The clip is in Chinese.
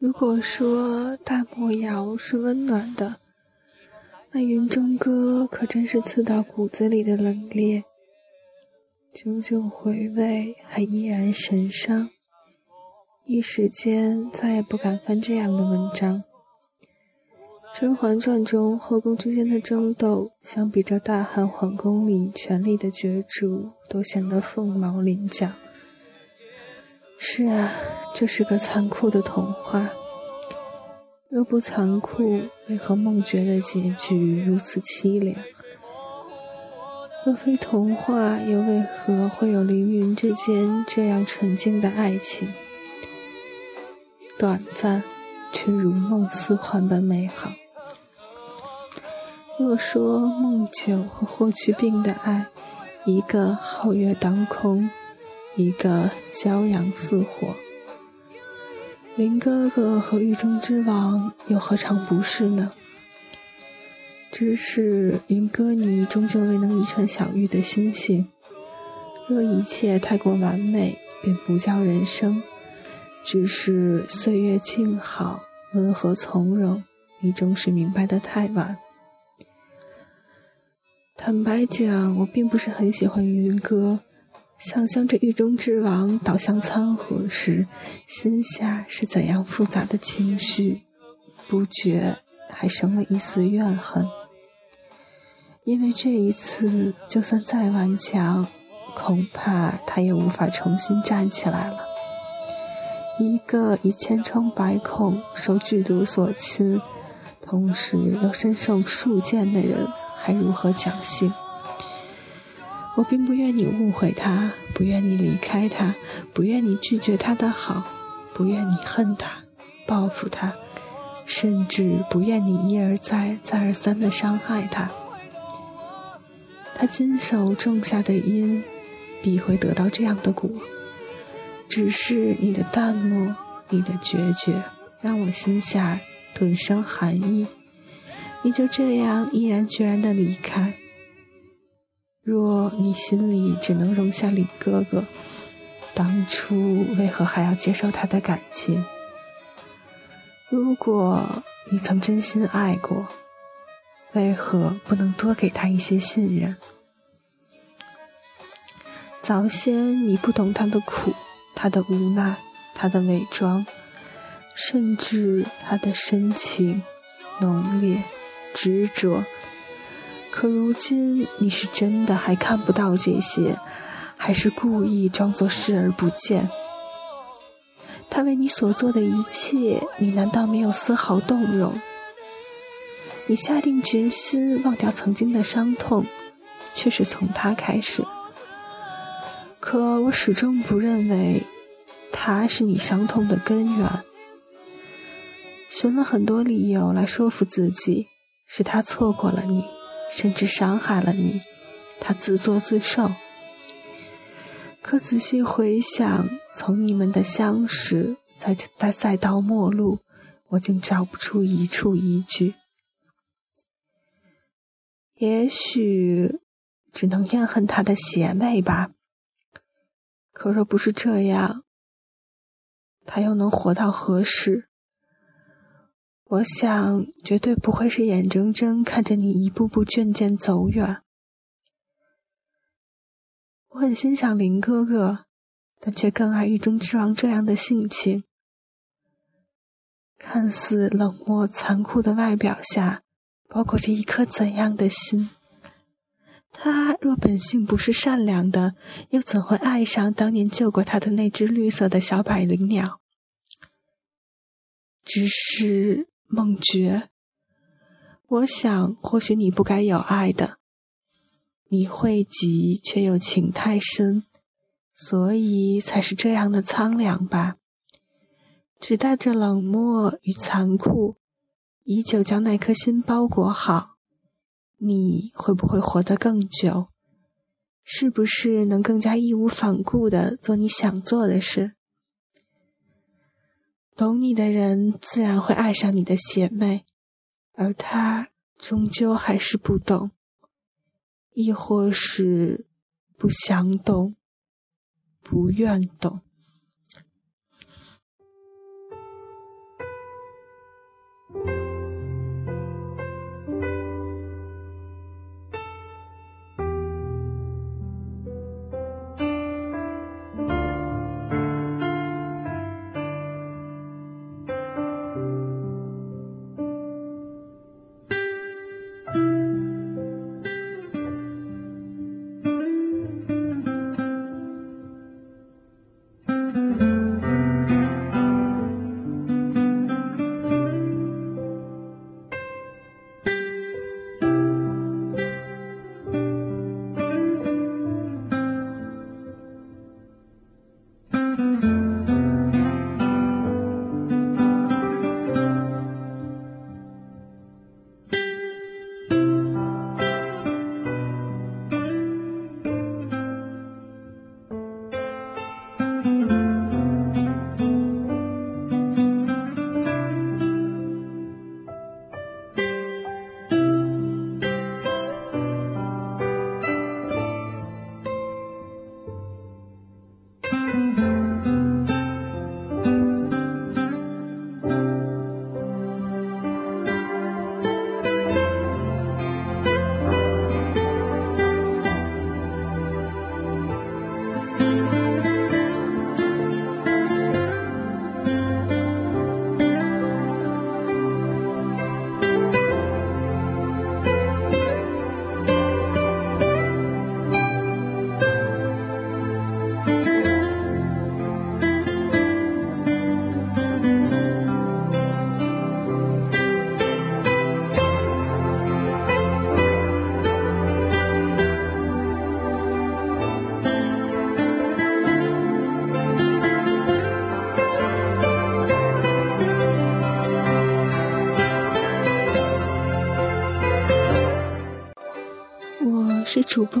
如果说大漠谣是温暖的，那云中歌可真是刺到骨子里的冷冽。久久回味，还依然神伤。一时间再也不敢翻这样的文章。《甄嬛传》中后宫之间的争斗，相比这大汉皇宫里权力的角逐，都显得凤毛麟角。是啊，这是个残酷的童话。若不残酷，为何梦觉的结局如此凄凉？若非童话，又为何会有凌云之间这样纯净的爱情？短暂，却如梦似幻般美好。若说梦九和霍去病的爱，一个皓月当空。一个骄阳似火，林哥哥和狱中之王又何尝不是呢？只是云歌你终究未能遗传小玉的心性。若一切太过完美，便不叫人生；只是岁月静好，温和从容，你终是明白的太晚。坦白讲，我并不是很喜欢云歌。想象着狱中之王倒向餐河时，心下是怎样复杂的情绪，不觉还生了一丝怨恨。因为这一次，就算再顽强，恐怕他也无法重新站起来了。一个以千疮百孔、受剧毒所侵，同时又身受数箭的人，还如何侥幸？我并不愿你误会他，不愿你离开他，不愿你拒绝他的好，不愿你恨他、报复他，甚至不愿你一而再、再而三地伤害他。他亲手种下的因，必会得到这样的果。只是你的淡漠、你的决绝，让我心下顿生寒意。你就这样毅然决然地离开。若你心里只能容下李哥哥，当初为何还要接受他的感情？如果你曾真心爱过，为何不能多给他一些信任？早先你不懂他的苦，他的无奈，他的伪装，甚至他的深情、浓烈、执着。可如今你是真的还看不到这些，还是故意装作视而不见？他为你所做的一切，你难道没有丝毫动容？你下定决心忘掉曾经的伤痛，却是从他开始。可我始终不认为，他是你伤痛的根源。寻了很多理由来说服自己，是他错过了你。甚至伤害了你，他自作自受。可仔细回想，从你们的相识，再再再到陌路，我竟找不出一处依据。也许只能怨恨他的邪魅吧。可若不是这样，他又能活到何时？我想，绝对不会是眼睁睁看着你一步步渐渐走远。我很欣赏林哥哥，但却更爱狱中之王这样的性情。看似冷漠残酷的外表下，包裹着一颗怎样的心？他若本性不是善良的，又怎会爱上当年救过他的那只绿色的小百灵鸟？只是。梦觉，我想，或许你不该有爱的，你会急却又情太深，所以才是这样的苍凉吧。只带着冷漠与残酷，依旧将那颗心包裹好，你会不会活得更久？是不是能更加义无反顾的做你想做的事？懂你的人自然会爱上你的邪魅，而他终究还是不懂，亦或是不想懂，不愿懂。Mm-hmm. 是主播